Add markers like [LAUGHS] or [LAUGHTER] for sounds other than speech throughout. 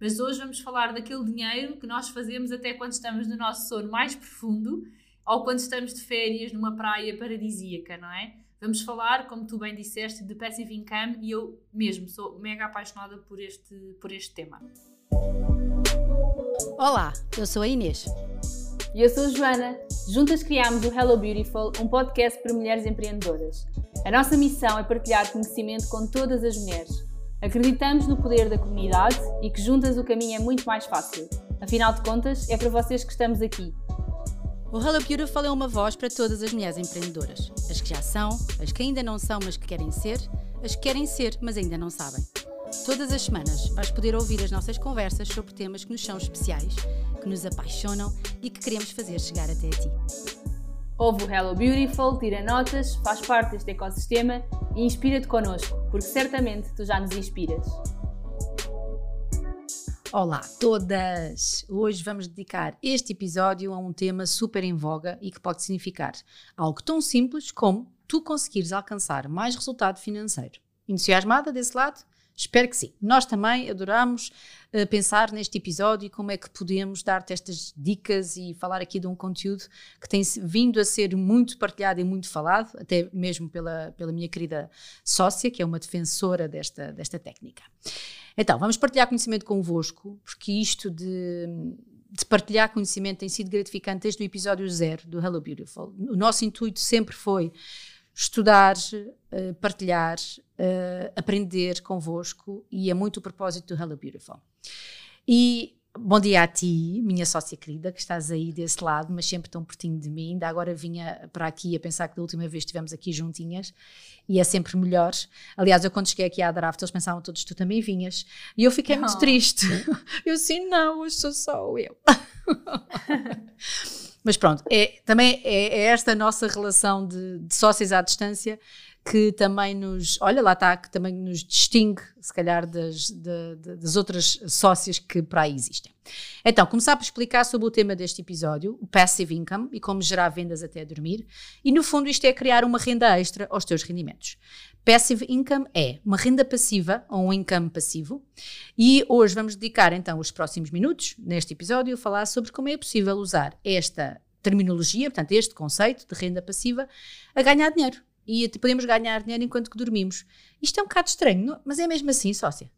Mas hoje vamos falar daquele dinheiro que nós fazemos até quando estamos no nosso sono mais profundo ou quando estamos de férias numa praia paradisíaca, não é? Vamos falar, como tu bem disseste, de passive income e eu mesmo sou mega apaixonada por este, por este tema. Olá, eu sou a Inês. E eu sou a Joana. Juntas criámos o Hello Beautiful, um podcast para mulheres empreendedoras. A nossa missão é partilhar conhecimento com todas as mulheres. Acreditamos no poder da comunidade e que juntas o caminho é muito mais fácil. Afinal de contas, é para vocês que estamos aqui. O Hello Beautiful é uma voz para todas as mulheres empreendedoras. As que já são, as que ainda não são, mas que querem ser, as que querem ser, mas ainda não sabem. Todas as semanas vais poder ouvir as nossas conversas sobre temas que nos são especiais, que nos apaixonam e que queremos fazer chegar até a ti. Ouve o Hello Beautiful, tira notas, faz parte deste ecossistema e inspira-te connosco, porque certamente tu já nos inspiras. Olá todas! Hoje vamos dedicar este episódio a um tema super em voga e que pode significar algo tão simples como tu conseguires alcançar mais resultado financeiro. Entusiasmada desse lado? Espero que sim. Nós também adoramos uh, pensar neste episódio e como é que podemos dar-te estas dicas e falar aqui de um conteúdo que tem vindo a ser muito partilhado e muito falado, até mesmo pela, pela minha querida sócia, que é uma defensora desta, desta técnica. Então, vamos partilhar conhecimento convosco, porque isto de, de partilhar conhecimento tem sido gratificante desde o episódio zero do Hello Beautiful. O nosso intuito sempre foi estudar, uh, partilhar, uh, aprender convosco e é muito o propósito do Hello Beautiful. E Bom dia a ti, minha sócia querida, que estás aí desse lado, mas sempre tão pertinho de mim. Ainda agora vinha para aqui a pensar que da última vez estivemos aqui juntinhas e é sempre melhor. Aliás, eu quando cheguei aqui à Draft, eles pensavam todos tu também vinhas. E eu fiquei muito oh. triste. [LAUGHS] Eu assim, não, hoje sou só eu. [LAUGHS] mas pronto, é, também é, é esta nossa relação de, de sócias à distância que também nos, olha lá está, que também nos distingue, se calhar, das, de, de, das outras sócias que para aí existem. Então, começar por explicar sobre o tema deste episódio, o passive income e como gerar vendas até dormir, e no fundo isto é criar uma renda extra aos teus rendimentos. Passive income é uma renda passiva ou um income passivo, e hoje vamos dedicar então os próximos minutos neste episódio a falar sobre como é possível usar esta terminologia, portanto, este conceito de renda passiva, a ganhar dinheiro e podemos ganhar dinheiro enquanto que dormimos. Isto é um bocado estranho, mas é mesmo assim, sócia.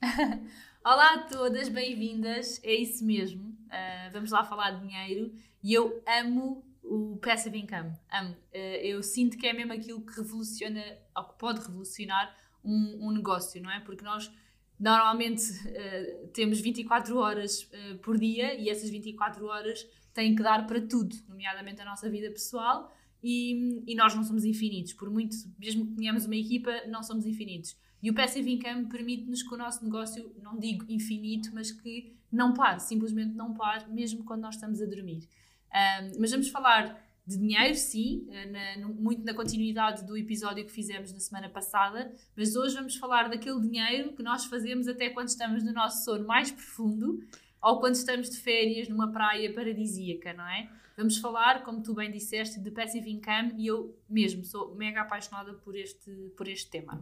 [LAUGHS] Olá a todas, bem-vindas. É isso mesmo. Uh, vamos lá falar de dinheiro e eu amo o passive income. Amo. Uh, eu sinto que é mesmo aquilo que revoluciona, ou que pode revolucionar um, um negócio, não é? Porque nós normalmente uh, temos 24 horas por dia e essas 24 horas têm que dar para tudo, nomeadamente a nossa vida pessoal e, e, nós não somos infinitos, por muito, mesmo que tenhamos uma equipa, não somos infinitos. E o Passive Income permite-nos que o nosso negócio, não digo infinito, mas que não pare, simplesmente não pare, mesmo quando nós estamos a dormir. Um, mas vamos falar de dinheiro, sim, eh, na, muito na continuidade do episódio que fizemos na semana passada, mas hoje vamos falar daquele dinheiro que nós fazemos até quando estamos no nosso sono mais profundo ou quando estamos de férias numa praia paradisíaca, não é? Vamos falar, como tu bem disseste, de passive income e eu mesmo sou mega apaixonada por este, por este tema.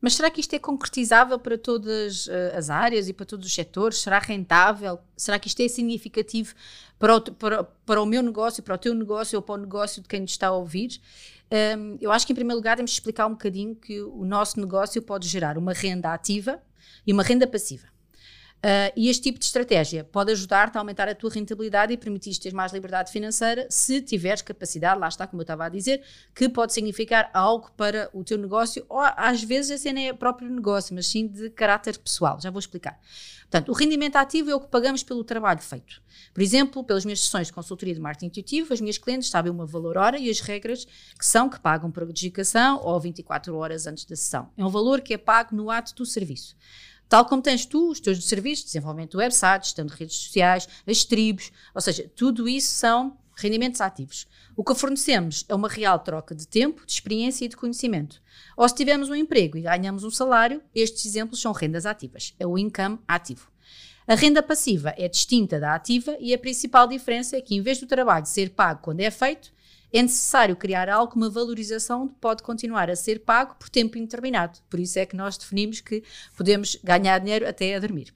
Mas será que isto é concretizável para todas uh, as áreas e para todos os setores? Será rentável? Será que isto é significativo para o, para, para o meu negócio, para o teu negócio ou para o negócio de quem nos está a ouvir? Um, eu acho que, em primeiro lugar, temos de explicar um bocadinho que o nosso negócio pode gerar uma renda ativa e uma renda passiva. Uh, e este tipo de estratégia pode ajudar-te a aumentar a tua rentabilidade e permitir-te ter mais liberdade financeira se tiveres capacidade, lá está, como eu estava a dizer, que pode significar algo para o teu negócio, ou às vezes esse nem é próprio negócio, mas sim de caráter pessoal. Já vou explicar. Portanto, o rendimento ativo é o que pagamos pelo trabalho feito. Por exemplo, pelas minhas sessões de consultoria de marketing intuitivo, as minhas clientes sabem uma valor hora e as regras que são que pagam por dedicação ou 24 horas antes da sessão. É um valor que é pago no ato do serviço. Tal como tens tu os teus serviços, desenvolvimento de websites, tanto redes sociais, as tribos, ou seja, tudo isso são rendimentos ativos. O que fornecemos é uma real troca de tempo, de experiência e de conhecimento. Ou se tivermos um emprego e ganhamos um salário, estes exemplos são rendas ativas, é o income ativo. A renda passiva é distinta da ativa e a principal diferença é que, em vez do trabalho ser pago quando é feito, é necessário criar algo, uma valorização que pode continuar a ser pago por tempo indeterminado. Por isso é que nós definimos que podemos ganhar dinheiro até a dormir.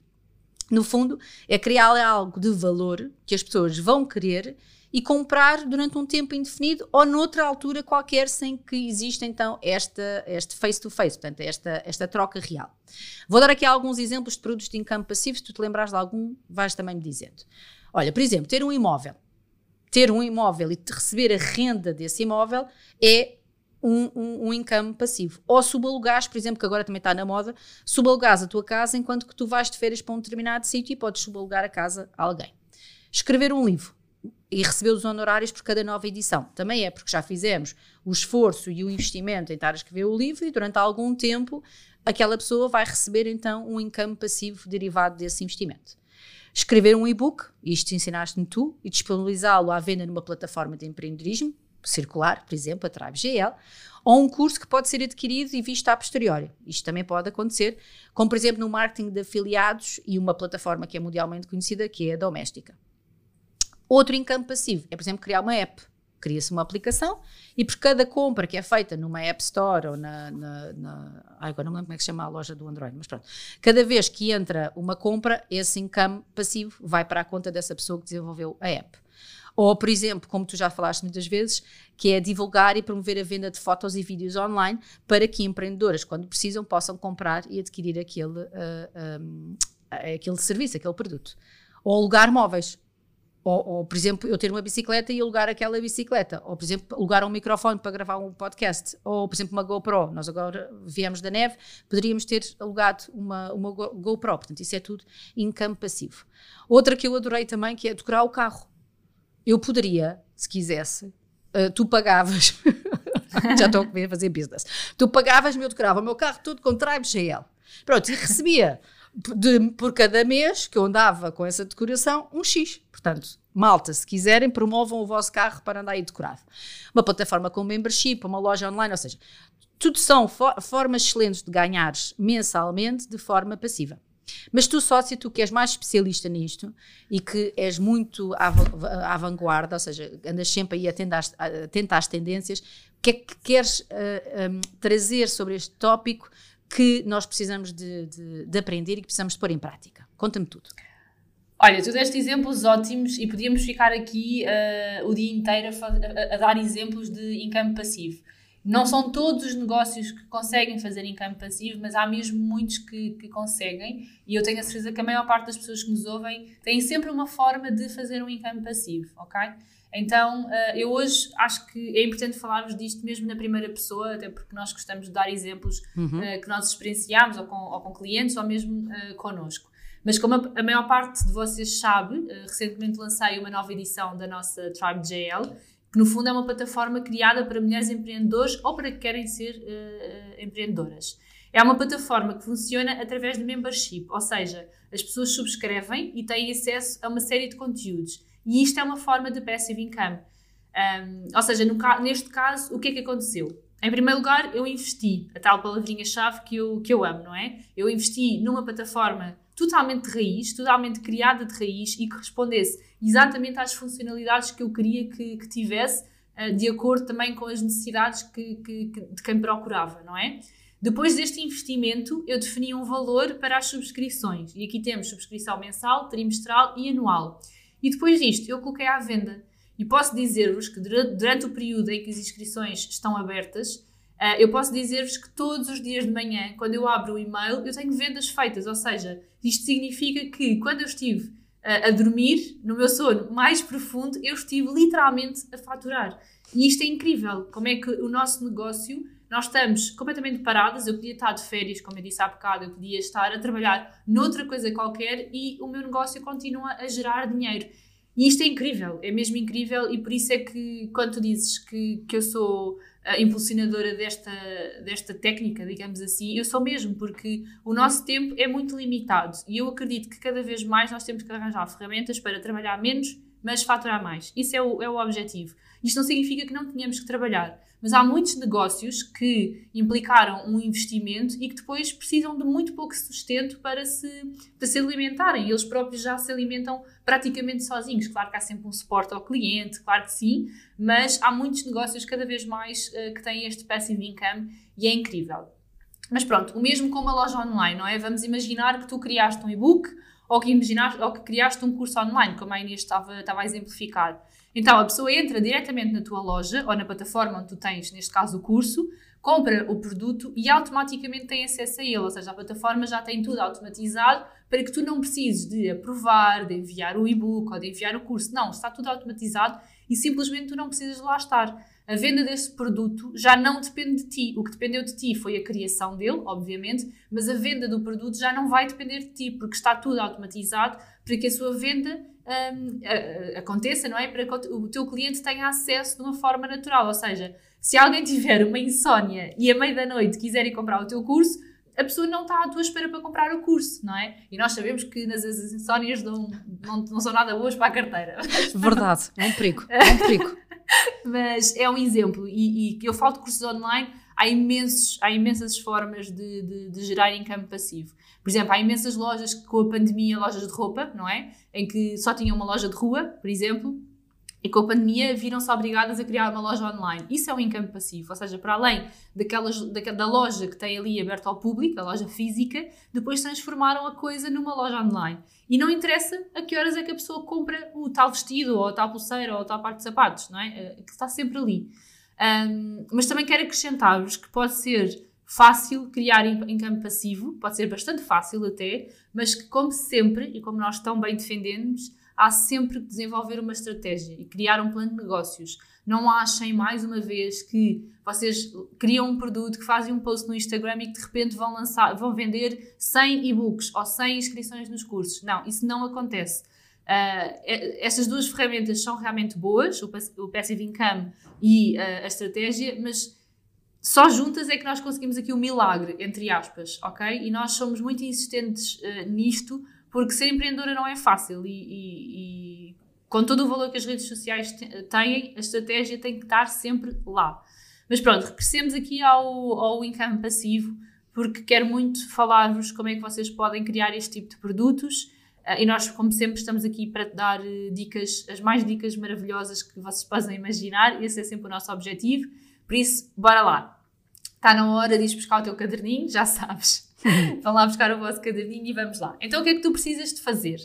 No fundo, é criar algo de valor que as pessoas vão querer e comprar durante um tempo indefinido ou noutra altura qualquer sem que exista então esta, este face-to-face, portanto, esta, esta troca real. Vou dar aqui alguns exemplos de produtos de income passivo, se tu te lembrares de algum, vais também me dizendo. Olha, por exemplo, ter um imóvel. Ter um imóvel e receber a renda desse imóvel é um, um, um income passivo. Ou subalugares, por exemplo, que agora também está na moda, subalugares a tua casa enquanto que tu vais de férias para um determinado sítio e podes subalugar a casa a alguém. Escrever um livro e receber os honorários por cada nova edição. Também é porque já fizemos o esforço e o investimento em estar a escrever o livro e durante algum tempo aquela pessoa vai receber então um income passivo derivado desse investimento. Escrever um e-book, isto ensinaste-me tu, e disponibilizá-lo à venda numa plataforma de empreendedorismo, circular, por exemplo, a Tribe GL, ou um curso que pode ser adquirido e visto a posteriori. Isto também pode acontecer, como por exemplo no marketing de afiliados e uma plataforma que é mundialmente conhecida, que é a Doméstica. Outro income passivo é, por exemplo, criar uma app. Cria-se uma aplicação e por cada compra que é feita numa App Store ou na. na, na ai, agora não me lembro como é que se chama a loja do Android, mas pronto. Cada vez que entra uma compra, esse income passivo vai para a conta dessa pessoa que desenvolveu a app. Ou, por exemplo, como tu já falaste muitas vezes, que é divulgar e promover a venda de fotos e vídeos online para que empreendedoras, quando precisam, possam comprar e adquirir aquele, uh, ah, um, aquele serviço, aquele produto. Ou alugar móveis. Ou, ou, por exemplo, eu ter uma bicicleta e alugar aquela bicicleta. Ou, por exemplo, alugar um microfone para gravar um podcast. Ou, por exemplo, uma GoPro. Nós agora viemos da neve, poderíamos ter alugado uma, uma GoPro. Portanto, isso é tudo income passivo. Outra que eu adorei também, que é decorar o carro. Eu poderia, se quisesse, uh, tu pagavas... [LAUGHS] Já estou a fazer business. Tu pagavas-me, eu decorava o meu carro todo com Tribe GL. Pronto, e recebia de, por cada mês que eu andava com essa decoração, um X. Portanto, malta, se quiserem, promovam o vosso carro para andar aí decorado. Uma plataforma com membership, uma loja online, ou seja, tudo são for formas excelentes de ganhares mensalmente de forma passiva. Mas tu, sócio, tu que és mais especialista nisto e que és muito à, à vanguarda, ou seja, andas sempre aí atento às, tendências, o que é que queres uh, eh, um, trazer sobre este tópico que nós precisamos de, de, de aprender e que precisamos de pôr em prática? Conta-me tudo. Olha, tu deste exemplos ótimos e podíamos ficar aqui uh, o dia inteiro a, a, dar exemplos de income passivo. Não são todos os negócios que conseguem fazer income passivo, mas há mesmo muitos que, que conseguem e eu tenho a certeza que a maior parte das pessoas que nos ouvem têm sempre uma forma de fazer um income passivo, ok? Então, uh, eu hoje acho que é importante falarmos disto mesmo na primeira pessoa, até porque nós gostamos de dar exemplos uhum. uh, que nós experienciamos ou com, ou com clientes ou mesmo uh, connosco. Mas como a, maior parte de vocês sabe, recentemente lancei uma nova edição da nossa Tribe JL, que no fundo é uma plataforma criada para mulheres empreendedoras ou para que querem ser uh, empreendedoras. É uma plataforma que funciona através de membership, ou seja, as pessoas subscrevem e têm acesso a uma série de conteúdos. E isto é uma forma de passive income. Um, ou seja, no, neste caso, o que é que aconteceu? Em primeiro lugar, eu investi, a tal palavrinha-chave que eu, que eu amo, não é? Eu investi numa plataforma totalmente de raiz, totalmente criada de raiz e que respondesse exatamente às funcionalidades que eu queria que, que tivesse, uh, de acordo também com as necessidades que, que, de quem procurava, não é? Depois deste investimento, eu defini um valor para as subscrições. E aqui temos subscrição mensal, trimestral e anual. E depois disto, eu coloquei à venda. E posso dizer-vos que durante o período em que as inscrições estão abertas, Uh, eu posso dizer-vos que todos os dias de manhã, quando eu abro o e-mail, eu tenho vendas feitas. Ou seja, isto significa que quando eu estive uh, a dormir, no meu sono mais profundo, eu estive literalmente a faturar. E isto é incrível. Como é que o nosso negócio, nós estamos completamente paradas. Eu podia estar de férias, como eu disse há bocado, eu podia estar a trabalhar noutra coisa qualquer e o meu negócio continua a gerar dinheiro. E isto é incrível, é mesmo incrível, e por isso é que quando tu dizes que, que eu sou a impulsionadora desta, desta técnica, digamos assim, eu sou mesmo, porque o nosso tempo é muito limitado e eu acredito que cada vez mais nós temos que arranjar ferramentas para trabalhar menos, mas faturar mais. Isso é o, é o objetivo. Isto não significa que não tenhamos que trabalhar, mas há muitos negócios que implicaram um investimento e que depois precisam de muito pouco sustento para se, para se alimentarem. Eles próprios já se alimentam praticamente sozinhos. Claro que há sempre um suporte ao cliente, claro que sim, mas há muitos negócios cada vez mais uh, que têm este passive income e é incrível. Mas pronto, o mesmo com uma loja online, não é? Vamos imaginar que tu criaste um e-book ou que imaginaste, ou que criaste um curso online, como a Inês estava, estava a exemplificar. Então a pessoa entra diretamente na tua loja ou na plataforma onde tu tens, neste caso, o curso, compra o produto e automaticamente tem acesso a ele, ou seja, a plataforma já tem tudo automatizado para que tu não precises de aprovar, de enviar o e-book ou de enviar o curso. Não, está tudo automatizado e simplesmente tu não precisas de lá estar. A venda desse produto já não depende de ti. O que dependeu de ti foi a criação dele, obviamente, mas a venda do produto já não vai depender de ti, porque está tudo automatizado para que a sua venda um, aconteça, não é? Para que o teu cliente tenha acesso de uma forma natural. Ou seja, se alguém tiver uma insónia e à meia da noite quiser ir comprar o teu curso, a pessoa não está à tua espera para comprar o curso, não é? E nós sabemos que nas as insónias não, não, não são nada boas para a carteira. Verdade, é um perigo, é um perigo. [LAUGHS] [LAUGHS] Mas é um exemplo, e, e eu falo de cursos online, há, imensos, há imensas formas de, de, de gerar income passivo. Por exemplo, há imensas lojas que com a pandemia, lojas de roupa, não é? Em que só tinham uma loja de rua, por exemplo, e com a pandemia viram-se obrigadas a criar uma loja online. Isso é um income passivo, ou seja, para além daquelas, da, loja que tem ali aberta ao público, a loja física, depois transformaram a coisa numa loja online. E não interessa a que horas é que a pessoa compra o tal vestido, ou a tal pulseira, ou a tal parte de sapatos, não é? Eh, que está sempre ali. Um, mas também quero acrescentar-vos que pode ser fácil criar income passivo, pode ser bastante fácil até, mas que, como sempre, e como nós tão bem defendemos, há sempre que desenvolver uma estratégia e criar um plano de negócios. Não achem mais uma vez que vocês criam um produto, que fazem um post no Instagram e que de repente vão lançar, vão vender 100 e-books ou 100 inscrições nos cursos. Não, isso não acontece. Uh, estas duas ferramentas são realmente boas, o, Passive Income e uh, a estratégia, mas só juntas é que nós conseguimos aqui o um milagre, entre aspas, ok? E nós somos muito insistentes uh, nisto porque ser empreendedora não é fácil e, e, e com todo o valor que as redes sociais têm, a estratégia tem que estar sempre lá. Mas pronto, regressemos aqui ao, ao income passivo, porque quero muito falar-vos como é que vocês podem criar este tipo de produtos. Uh, e nós, como sempre, estamos aqui para dar uh, dicas, as mais dicas maravilhosas que vocês possam imaginar. Esse é sempre o nosso objetivo. Por isso, bora lá. Está na hora de ir buscar o teu caderninho, já sabes. Vão lá buscar o vosso caderninho e vamos lá. Então, o que é que tu precisas de fazer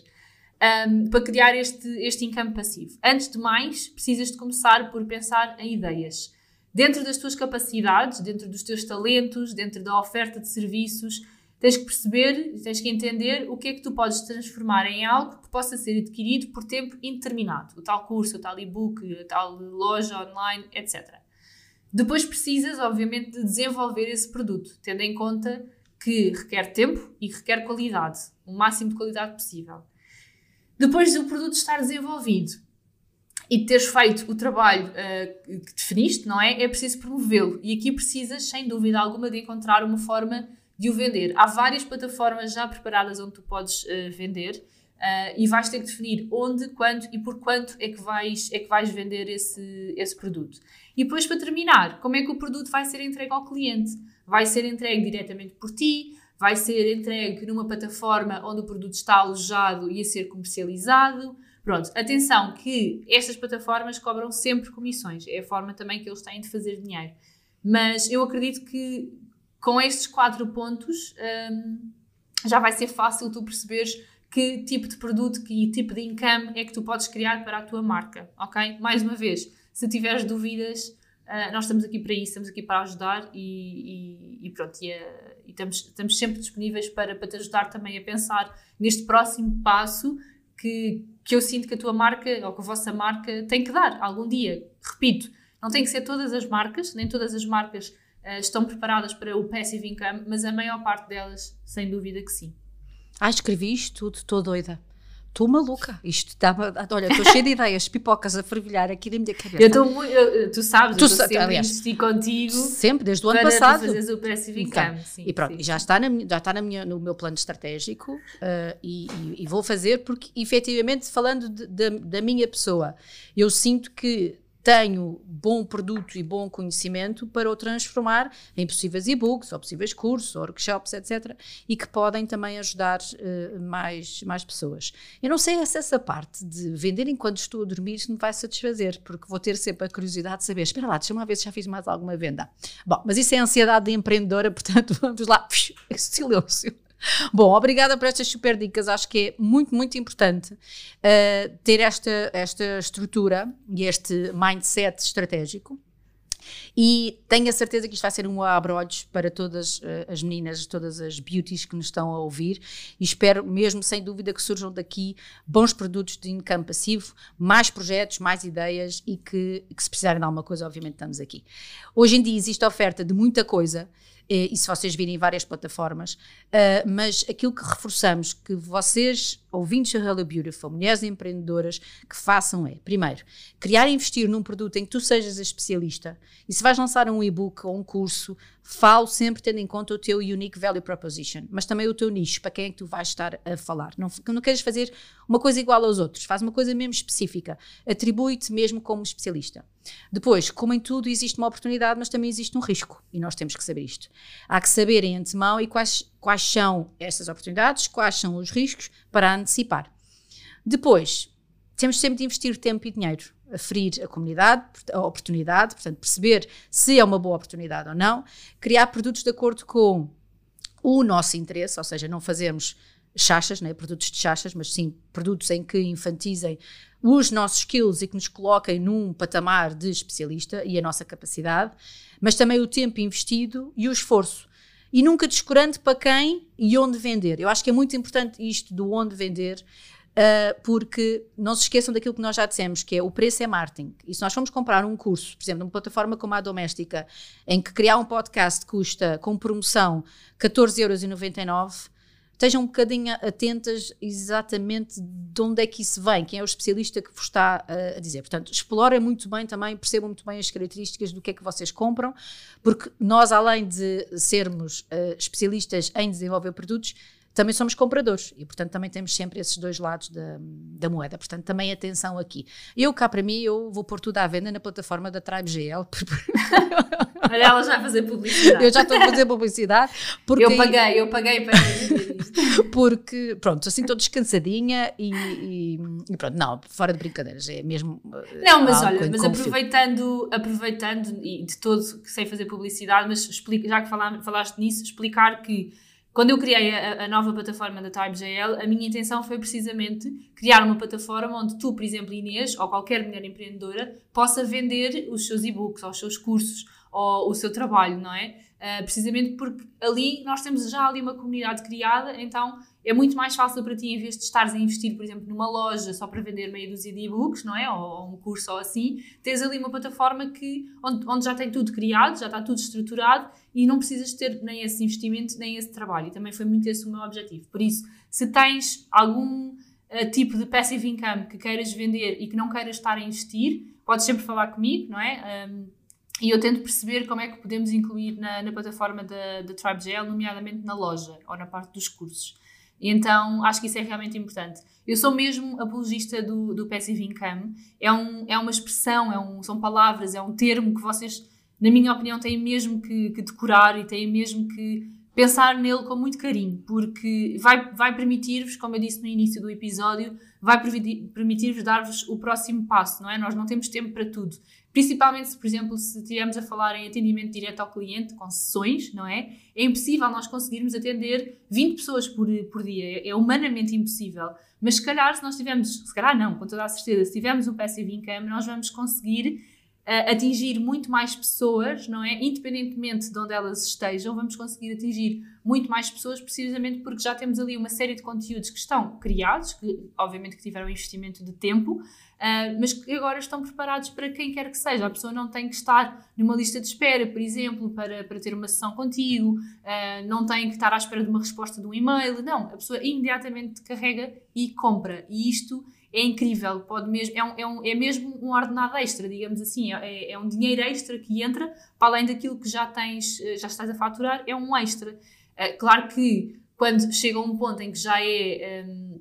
um, para criar este, este income passivo? Antes de mais, precisas de começar por pensar em ideias. Dentro das tuas capacidades, dentro dos teus talentos, dentro da oferta de serviços, tens que perceber, tens que entender o que é que tu podes transformar em algo que possa ser adquirido por tempo indeterminado. O tal curso, o tal e-book, a tal loja online, etc. Depois precisas, obviamente, de desenvolver esse produto, tendo em conta que requer tempo e requer qualidade, o máximo de qualidade possível. Depois do produto estar desenvolvido e de teres feito o trabalho uh, que definiste, não é? É preciso promovê-lo. E aqui precisas, sem dúvida alguma, de encontrar uma forma de o vender. Há várias plataformas já preparadas onde tu podes uh, vender uh, e vais ter que definir onde, quando e por quanto é que vais, é que vais vender esse, esse produto. E depois, para terminar, como é que o produto vai ser entregue ao cliente? vai ser entregue diretamente por ti, vai ser entregue numa plataforma onde o produto está alojado e a ser comercializado. Pronto, atenção que estas plataformas cobram sempre comissões, é a forma também que eles têm de fazer dinheiro. Mas eu acredito que com estes quatro pontos hum, já vai ser fácil tu perceberes que tipo de produto, que tipo de income é que tu podes criar para a tua marca, ok? Mais uma vez, se tiveres dúvidas, Uh, nós estamos aqui para isso, estamos aqui para ajudar e, e, e pronto, e, uh, e, estamos, estamos sempre disponíveis para, para te ajudar também a pensar neste próximo passo que, que eu sinto que a tua marca ou que a vossa marca tem que dar algum dia. Repito, não tem que ser todas as marcas, nem todas as marcas uh, estão preparadas para o passive income, mas a maior parte delas, sem dúvida que sim. Ah, escrevi isto tudo, estou doida. Estou maluca. Isto está. Olha, estou cheia de ideias, pipocas a fervilhar aqui da minha cabeça. Eu estou muito. Tu sabes, tu eu estou sempre aliás, a investir contigo. Sempre, desde o ano passado. Para fazeres o passive income. Sim, e pronto, sim, já está, na, já está na minha, no meu plano estratégico uh, e, e, e, vou fazer porque, efetivamente, falando de, de, da minha pessoa, eu sinto que tenho bom produto e bom conhecimento para o transformar em possíveis e-books, ou possíveis cursos, ou workshops, etc. E que podem também ajudar uh, mais, mais pessoas. Eu não sei se essa parte de vender enquanto estou a dormir me vai satisfazer, porque vou ter sempre a curiosidade de saber, espera lá, deixa-me lá ver se já fiz mais alguma venda. Bom, mas isso é ansiedade de empreendedora, [LAUGHS] portanto vamos lá, silêncio. [LAUGHS] Bom, obrigada por estas super dicas. Acho que é muito, muito importante uh, ter esta, esta estrutura e este mindset estratégico. E tenho a certeza que isto vai ser um abre-olhos para todas uh, as meninas, todas as beauties que nos estão a ouvir. E espero mesmo, sem dúvida, que surjam daqui bons produtos de income passivo, mais projetos, mais ideias e que, que se precisarem de alguma coisa, obviamente estamos aqui. Hoje em dia existe oferta de muita coisa e se vocês virem várias plataformas, uh, mas aquilo que reforçamos que vocês, ouvintes da Hello Beautiful, mulheres empreendedoras, que façam é, primeiro, criar e investir num produto em que tu sejas a especialista. E se vais lançar um e-book ou um curso, falo sempre tendo em conta o teu unique value proposition, mas também o teu nicho, para quem é que tu vais estar a falar. Não, não queres fazer uma coisa igual aos outros, faz uma coisa mesmo específica, atribui-te mesmo como especialista. Depois, como em tudo, existe uma oportunidade, mas também existe um risco, e nós temos que saber isto. Há que saber em antemão e quais, quais são essas oportunidades, quais são os riscos para antecipar. Depois, temos sempre de investir tempo e dinheiro aferir a comunidade, a oportunidade, portanto, perceber se é uma boa oportunidade ou não, criar produtos de acordo com o nosso interesse, ou seja, não fazermos chachas, né, produtos de chachas, mas sim produtos em que infantizem os nossos skills e que nos coloquem num patamar de especialista e a nossa capacidade, mas também o tempo investido e o esforço. E nunca descurando para quem e onde vender. Eu acho que é muito importante isto do onde vender, Uh, porque não se esqueçam daquilo que nós já dissemos, que é o preço é marketing. E se nós formos comprar um curso, por exemplo, numa plataforma como a Doméstica, em que criar um podcast custa, com promoção, 14,99€, estejam um bocadinho atentas exatamente de onde é que isso vem, quem é o especialista que vos está uh, a dizer. Portanto, explorem muito bem também, percebam muito bem as características do que é que vocês compram, porque nós, além de sermos uh, especialistas em desenvolver produtos, também somos compradores e, portanto, também temos sempre esses dois lados da, da moeda. Portanto, também atenção aqui. Eu, cá para mim, eu vou pôr tudo à venda na plataforma da Tribe GL. [LAUGHS] Olha, ela já a fazer publicidade. Eu já estou a fazer publicidade. Porque eu paguei, eu paguei para [LAUGHS] Porque, pronto, assim estou descansadinha e, e, e, pronto, não, fora de brincadeiras, é mesmo. Eh, não, mas olha, mas aproveitando, aproveitando e de todo que sei fazer publicidade, mas explica, já que falaste nisso, explicar que quando eu criei a, a nova plataforma da TypeGL, a minha intenção foi precisamente criar uma plataforma onde tu, por exemplo, Inês, ou qualquer mulher empreendedora, possa vender os seus e-books, ou os seus cursos, ou o seu trabalho, não é? Uh, precisamente porque ali nós temos já ali uma comunidade criada, então é muito mais fácil para ti, em vez de estares a investir, por exemplo, numa loja só para vender meia dúzia de e-books, não é? Ou, ou, um curso ou assim, tens ali uma plataforma que, onde, onde já tem tudo criado, já está tudo estruturado e não precisas ter nem esse investimento nem esse trabalho. E também foi muito esse o meu objetivo. Por isso, se tens algum uh, tipo de passive income que queiras vender e que não queiras estar a investir, podes sempre falar comigo, não é? Um, e eu tento perceber como é que podemos incluir na, na plataforma da, da TribeGL, nomeadamente na loja ou na parte dos cursos. Então acho que isso é realmente importante. Eu sou mesmo apologista do, do passive income. É, um, é uma expressão, é um, são palavras, é um termo que vocês, na minha opinião, têm mesmo que, que decorar e têm mesmo que pensar nele com muito carinho, porque vai, vai permitir-vos, como eu disse no início do episódio, vai permitir-vos dar-vos o próximo passo, não é? Nós não temos tempo para tudo. Principalmente se, por exemplo, se estivermos a falar em atendimento direto ao cliente, com sessões, não é? É impossível nós conseguirmos atender 20 pessoas por, por dia. É, é humanamente impossível. Mas se calhar, se nós tivermos, se calhar não, com toda a certeza, se tivermos um passive income, nós vamos conseguir uh, atingir muito mais pessoas, não é? Independentemente de onde elas estejam, vamos conseguir atingir muito mais pessoas precisamente porque já temos ali uma série de conteúdos que estão criados, que obviamente que tiveram investimento de tempo, uh, mas que agora estão preparados para quem quer que seja. A pessoa não tem que estar numa lista de espera, por exemplo, para, para ter uma sessão contigo, uh, não tem que estar à espera de uma resposta de um e-mail, não. A pessoa imediatamente carrega e compra. E isto é incrível, pode mesmo, é, um, é, um, é mesmo um ordenado extra, digamos assim, é, é, um dinheiro extra que entra para além daquilo que já tens, eh, já estás a faturar, é um extra. Uh, claro que quando chega a um ponto em que já é um,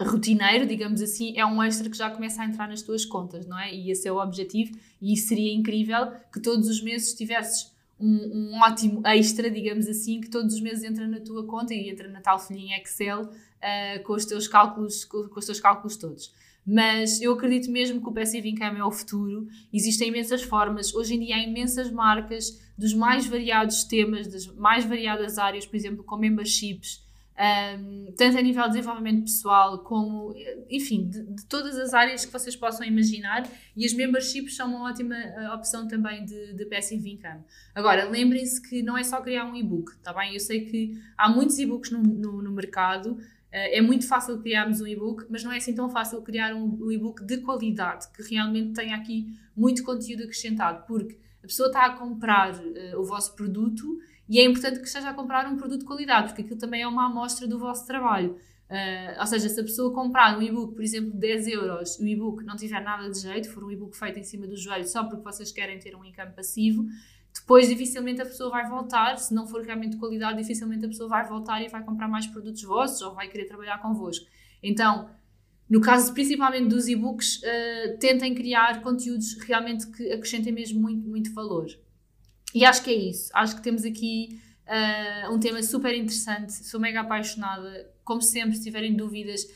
rotineiro, digamos assim, é um extra que já começa a entrar nas tuas contas, não é? E esse é o objetivo, e seria incrível que todos os meses tivesses um, um, ótimo extra, digamos assim, que todos os meses entra na tua conta e entra na tal folhinha Excel uh, com, os teus cálculos, com, com, os teus cálculos todos. Mas eu acredito mesmo que o Passive Income é o futuro. Existem imensas formas. Hoje em dia há imensas marcas dos mais variados temas, das mais variadas áreas, por exemplo, com memberships, um, tanto a nível de desenvolvimento pessoal como, enfim, de, de, todas as áreas que vocês possam imaginar e as memberships são uma ótima uh, opção também de, de passive income. Agora, lembrem-se que não é só criar um e-book, tá bem? Eu sei que há muitos e-books no, no, no mercado, uh, é muito fácil criarmos um e-book, mas não é assim tão fácil criar um, um e-book de qualidade, que realmente tenha aqui muito conteúdo acrescentado, porque a pessoa está a comprar uh, o vosso produto e é importante que esteja a comprar um produto de qualidade, porque aquilo também é uma amostra do vosso trabalho. Uh, ou seja, se a pessoa comprar um e-book, por exemplo, de 10 euros, o e-book não tiver nada de jeito, for um e-book feito em cima do joelho só porque vocês querem ter um income passivo, depois dificilmente a pessoa vai voltar, se não for realmente de qualidade, dificilmente a pessoa vai voltar e vai comprar mais produtos vossos ou vai querer trabalhar convosco. Então, no caso principalmente dos e-books, uh, tentem criar conteúdos realmente que acrescentem mesmo muito, muito valor. E acho que é isso. Acho que temos aqui uh, um tema super interessante. Sou mega apaixonada. Como sempre, se tiverem dúvidas,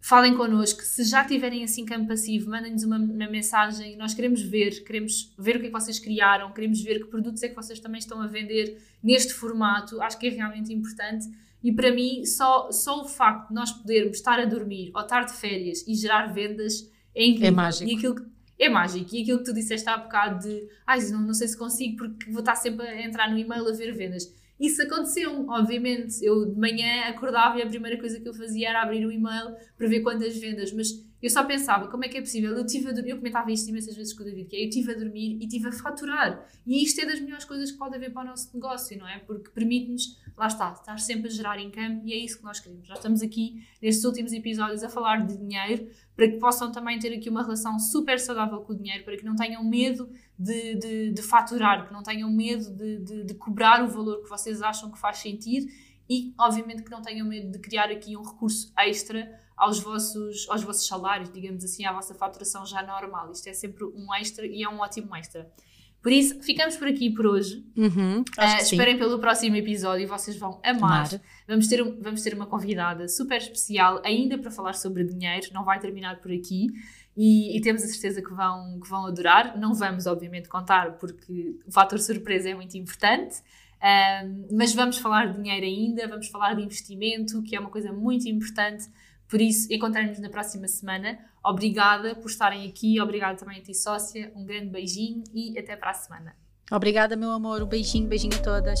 falem connosco. Se já tiverem assim campo passivo, mandem-nos uma, uma, mensagem. Nós queremos ver, queremos ver o que é que vocês criaram, queremos ver que produtos é que vocês também estão a vender neste formato. Acho que é realmente importante. E para mim, só, só o facto de nós podermos estar a dormir ou estar de férias e gerar vendas é incrível. É mágico. E aquilo que é mágico. E aquilo que tu disseste há bocado de ai, não, não sei se consigo porque vou estar sempre a entrar no e-mail a ver vendas. Isso aconteceu, obviamente. Eu de manhã acordava e a primeira coisa que eu fazia era abrir o e-mail para ver quantas vendas, mas eu só pensava, como é que é possível? Eu tive a dormir, eu comentava isto imensas vezes com o David, que é, eu tive a dormir e tive a faturar. E isto é das melhores coisas que pode haver para o nosso negócio, não é? Porque permite-nos, lá está, estar sempre a gerar income e é isso que nós queremos. Já estamos aqui, nestes últimos episódios, a falar de dinheiro, para que possam também ter aqui uma relação super saudável com o dinheiro, para que não tenham medo de, de, de faturar, que não tenham medo de, de, de cobrar o valor que vocês acham que faz sentido e, obviamente, que não tenham medo de criar aqui um recurso extra aos vossos, aos vossos salários, digamos assim, à vossa faturação já normal. Isto é sempre um extra e é um ótimo extra. Por isso, ficamos por aqui por hoje. Uhum, uh, esperem pelo próximo episódio, vocês vão amar. Vamos ter, vamos ter uma convidada super especial ainda para falar sobre dinheiro, não vai terminar por aqui. E, e, temos a certeza que vão, que vão adorar. Não vamos, obviamente, contar porque o fator surpresa é muito importante. Um, mas vamos falar de dinheiro ainda, vamos falar de investimento, que é uma coisa muito importante por isso, encontramos-nos na próxima semana. Obrigada por estarem aqui, obrigada também a ti, sócia. Um grande beijinho e até para a semana. Obrigada, meu amor. Um beijinho, beijinho a todas.